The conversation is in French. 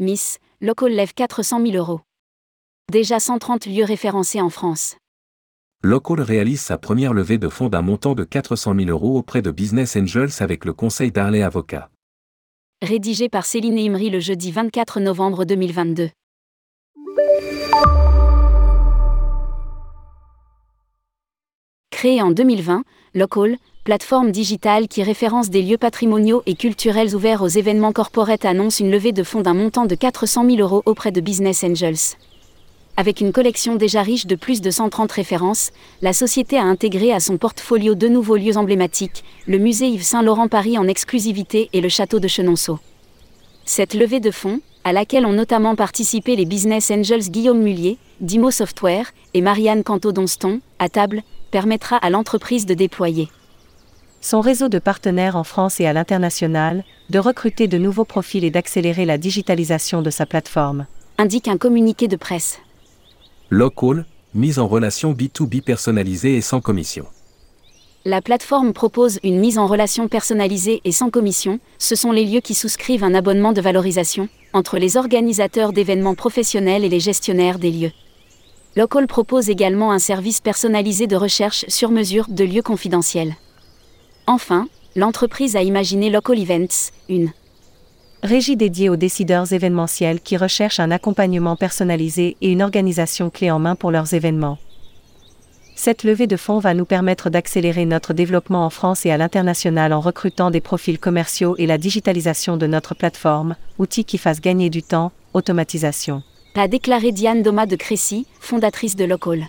Miss, Local lève 400 000 euros. Déjà 130 lieux référencés en France. Local réalise sa première levée de fonds d'un montant de 400 000 euros auprès de Business Angels avec le conseil d'Harley Avocat. Rédigé par Céline Imri le jeudi 24 novembre 2022. Créé en 2020, Local, plateforme digitale qui référence des lieux patrimoniaux et culturels ouverts aux événements corporate annonce une levée de fonds d'un montant de 400 000 euros auprès de Business Angels. Avec une collection déjà riche de plus de 130 références, la société a intégré à son portfolio deux nouveaux lieux emblématiques, le musée Yves Saint-Laurent Paris en exclusivité et le château de Chenonceau. Cette levée de fonds, à laquelle ont notamment participé les business angels Guillaume Mullier, Dimo Software et Marianne Canto-Donston, à table, permettra à l'entreprise de déployer son réseau de partenaires en France et à l'international, de recruter de nouveaux profils et d'accélérer la digitalisation de sa plateforme. Indique un communiqué de presse. Local, mise en relation B2B personnalisée et sans commission. La plateforme propose une mise en relation personnalisée et sans commission, ce sont les lieux qui souscrivent un abonnement de valorisation, entre les organisateurs d'événements professionnels et les gestionnaires des lieux. Local propose également un service personnalisé de recherche sur mesure de lieux confidentiels. Enfin, l'entreprise a imaginé Local Events, une régie dédiée aux décideurs événementiels qui recherchent un accompagnement personnalisé et une organisation clé en main pour leurs événements. Cette levée de fonds va nous permettre d'accélérer notre développement en France et à l'international en recrutant des profils commerciaux et la digitalisation de notre plateforme, outil qui fasse gagner du temps, automatisation a déclaré Diane Doma de Crécy, fondatrice de Local.